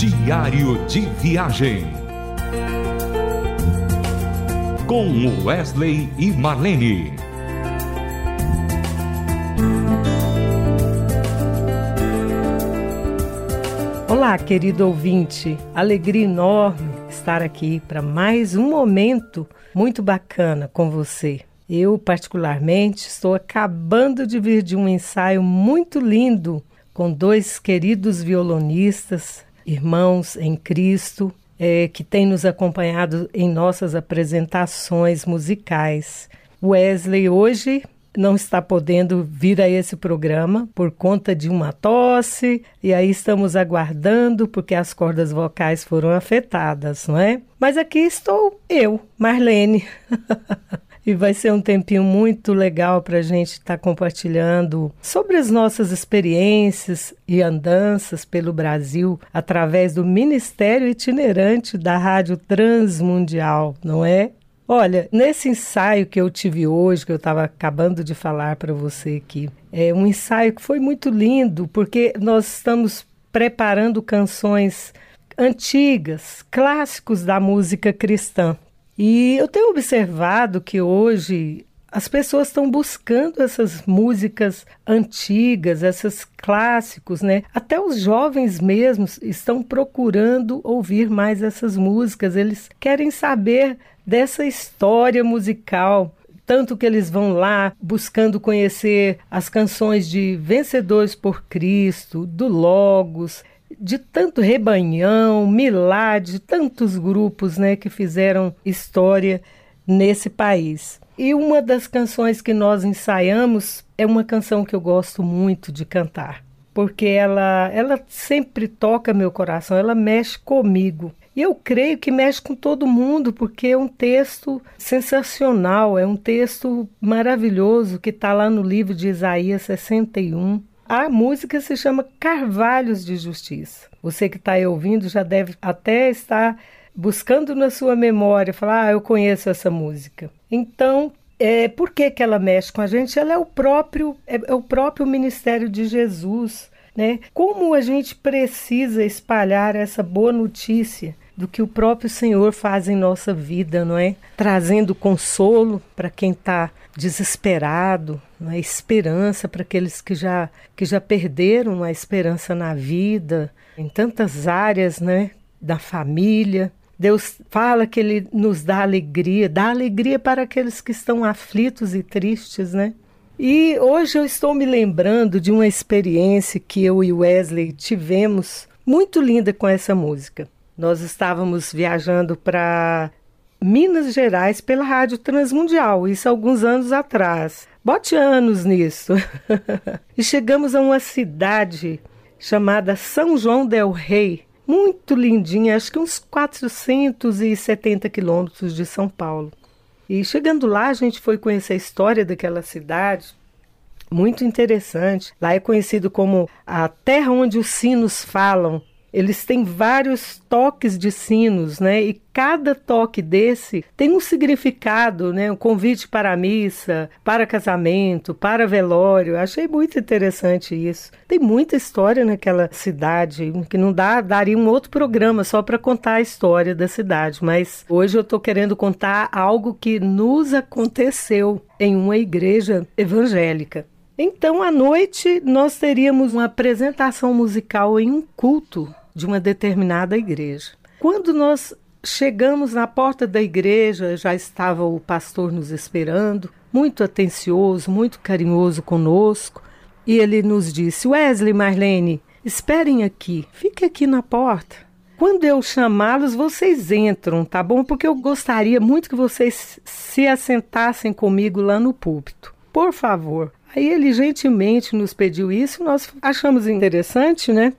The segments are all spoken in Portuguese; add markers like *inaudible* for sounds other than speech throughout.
Diário de Viagem. Com Wesley e Marlene. Olá, querido ouvinte. Alegria enorme estar aqui para mais um momento muito bacana com você. Eu, particularmente, estou acabando de vir de um ensaio muito lindo com dois queridos violonistas, irmãos em Cristo, é, que têm nos acompanhado em nossas apresentações musicais. Wesley hoje não está podendo vir a esse programa por conta de uma tosse, e aí estamos aguardando porque as cordas vocais foram afetadas, não é? Mas aqui estou eu, Marlene. *laughs* E vai ser um tempinho muito legal para a gente estar tá compartilhando sobre as nossas experiências e andanças pelo Brasil através do Ministério Itinerante da Rádio Transmundial, não é? Olha, nesse ensaio que eu tive hoje, que eu estava acabando de falar para você aqui, é um ensaio que foi muito lindo, porque nós estamos preparando canções antigas, clássicos da música cristã. E eu tenho observado que hoje as pessoas estão buscando essas músicas antigas, esses clássicos, né? Até os jovens mesmos estão procurando ouvir mais essas músicas. Eles querem saber dessa história musical. Tanto que eles vão lá buscando conhecer as canções de Vencedores por Cristo, do Logos, de tanto Rebanhão, Milad, tantos grupos né, que fizeram história nesse país. E uma das canções que nós ensaiamos é uma canção que eu gosto muito de cantar, porque ela, ela sempre toca meu coração, ela mexe comigo. E eu creio que mexe com todo mundo, porque é um texto sensacional, é um texto maravilhoso que está lá no livro de Isaías 61. A música se chama Carvalhos de Justiça. Você que está aí ouvindo já deve até estar buscando na sua memória, falar, ah, eu conheço essa música. Então, é, por que, que ela mexe com a gente? Ela é o próprio, é, é o próprio ministério de Jesus. Né? Como a gente precisa espalhar essa boa notícia do que o próprio Senhor faz em nossa vida, não é? Trazendo consolo para quem está desesperado, é? esperança para aqueles que já, que já perderam a esperança na vida, em tantas áreas, né? Da família. Deus fala que Ele nos dá alegria, dá alegria para aqueles que estão aflitos e tristes, né? E hoje eu estou me lembrando de uma experiência que eu e Wesley tivemos muito linda com essa música. Nós estávamos viajando para Minas Gerais pela Rádio Transmundial, isso alguns anos atrás. Bote anos nisso. *laughs* e chegamos a uma cidade chamada São João del Rei, muito lindinha, acho que uns 470 quilômetros de São Paulo. E chegando lá, a gente foi conhecer a história daquela cidade, muito interessante. Lá é conhecido como a terra onde os sinos falam, eles têm vários toques de sinos, né? E cada toque desse tem um significado, né? Um convite para a missa, para casamento, para velório. Achei muito interessante isso. Tem muita história naquela cidade que não dá, daria um outro programa só para contar a história da cidade, mas hoje eu estou querendo contar algo que nos aconteceu em uma igreja evangélica. Então, à noite, nós teríamos uma apresentação musical em um culto de uma determinada igreja. Quando nós chegamos na porta da igreja, já estava o pastor nos esperando, muito atencioso, muito carinhoso conosco, e ele nos disse: Wesley, Marlene, esperem aqui, fique aqui na porta. Quando eu chamá-los, vocês entram, tá bom? Porque eu gostaria muito que vocês se assentassem comigo lá no púlpito. Por favor. Aí ele gentilmente nos pediu isso, nós achamos interessante, né?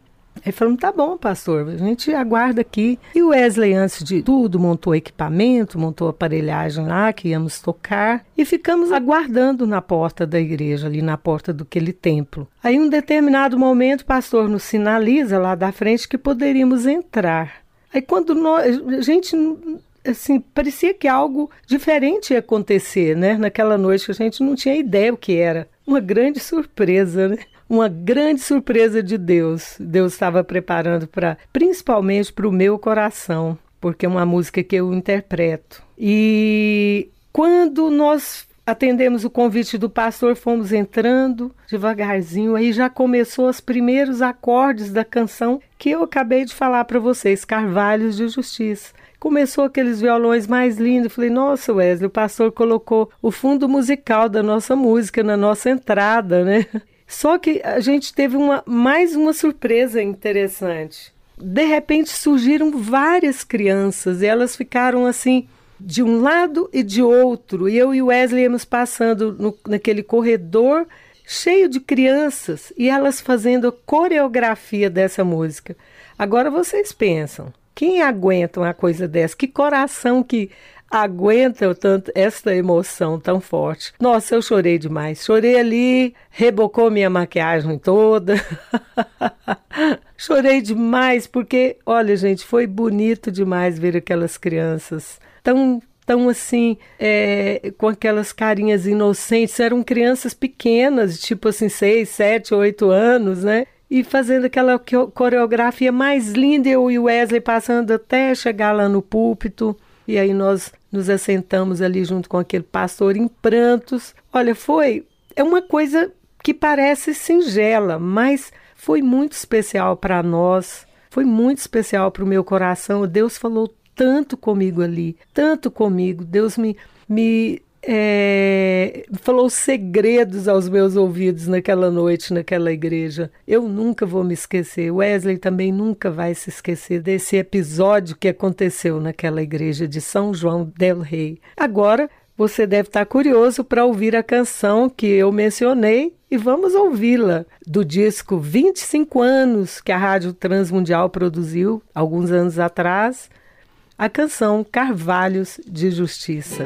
Aí falamos, tá bom, pastor, a gente aguarda aqui. E o Wesley, antes de tudo, montou equipamento, montou aparelhagem lá que íamos tocar e ficamos aguardando na porta da igreja, ali na porta do aquele templo. Aí, um determinado momento, o pastor nos sinaliza lá da frente que poderíamos entrar. Aí, quando nós, a gente assim, parecia que algo diferente ia acontecer, né? Naquela noite que a gente não tinha ideia o que era. Uma grande surpresa, né? Uma grande surpresa de Deus. Deus estava preparando para, principalmente para o meu coração, porque é uma música que eu interpreto. E quando nós atendemos o convite do pastor, fomos entrando devagarzinho, aí já começou os primeiros acordes da canção que eu acabei de falar para vocês, Carvalhos de Justiça. Começou aqueles violões mais lindos. Falei, nossa, Wesley, o pastor colocou o fundo musical da nossa música na nossa entrada, né? Só que a gente teve uma, mais uma surpresa interessante. De repente surgiram várias crianças e elas ficaram assim de um lado e de outro. E eu e Wesley íamos passando no, naquele corredor cheio de crianças e elas fazendo a coreografia dessa música. Agora vocês pensam, quem aguenta uma coisa dessa? Que coração que aguenta tanto essa emoção tão forte. Nossa, eu chorei demais. Chorei ali, rebocou minha maquiagem toda. *laughs* chorei demais porque, olha, gente, foi bonito demais ver aquelas crianças tão tão assim, é, com aquelas carinhas inocentes, eram crianças pequenas, tipo assim, seis, sete, oito anos, né? E fazendo aquela coreografia mais linda, eu e o Wesley passando até chegar lá no púlpito. E aí nós nos assentamos ali junto com aquele pastor em prantos. Olha, foi é uma coisa que parece singela, mas foi muito especial para nós. Foi muito especial para o meu coração. Deus falou tanto comigo ali, tanto comigo. Deus me, me é, falou segredos aos meus ouvidos naquela noite, naquela igreja. Eu nunca vou me esquecer. Wesley também nunca vai se esquecer desse episódio que aconteceu naquela igreja de São João del Rei. Agora, você deve estar curioso para ouvir a canção que eu mencionei e vamos ouvi-la do disco 25 anos que a Rádio Transmundial produziu alguns anos atrás a canção Carvalhos de Justiça.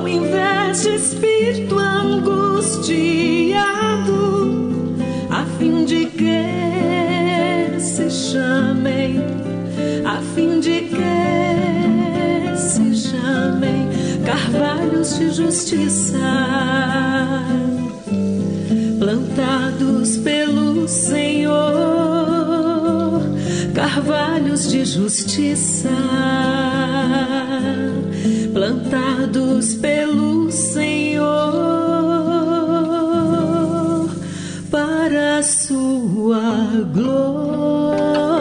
ao invés de espírito angustiado, a fim de que se chamem, a fim de que se chamem carvalhos de justiça, plantados pelo Senhor, carvalhos de justiça plantados pelo Senhor, glória.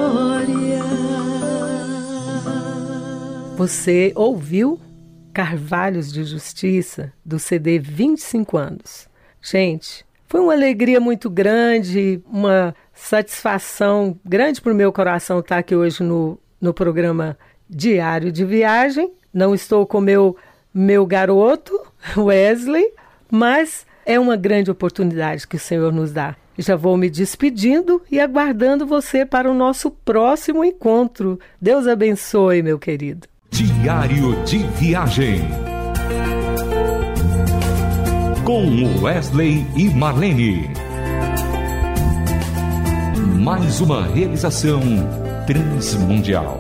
Você ouviu Carvalhos de Justiça do CD 25 anos? Gente, foi uma alegria muito grande, uma satisfação grande para o meu coração estar aqui hoje no, no programa Diário de Viagem. Não estou com meu meu garoto, *laughs* Wesley, mas é uma grande oportunidade que o Senhor nos dá. Já vou me despedindo e aguardando você para o nosso próximo encontro. Deus abençoe, meu querido. Diário de Viagem. Com Wesley e Marlene. Mais uma realização transmundial.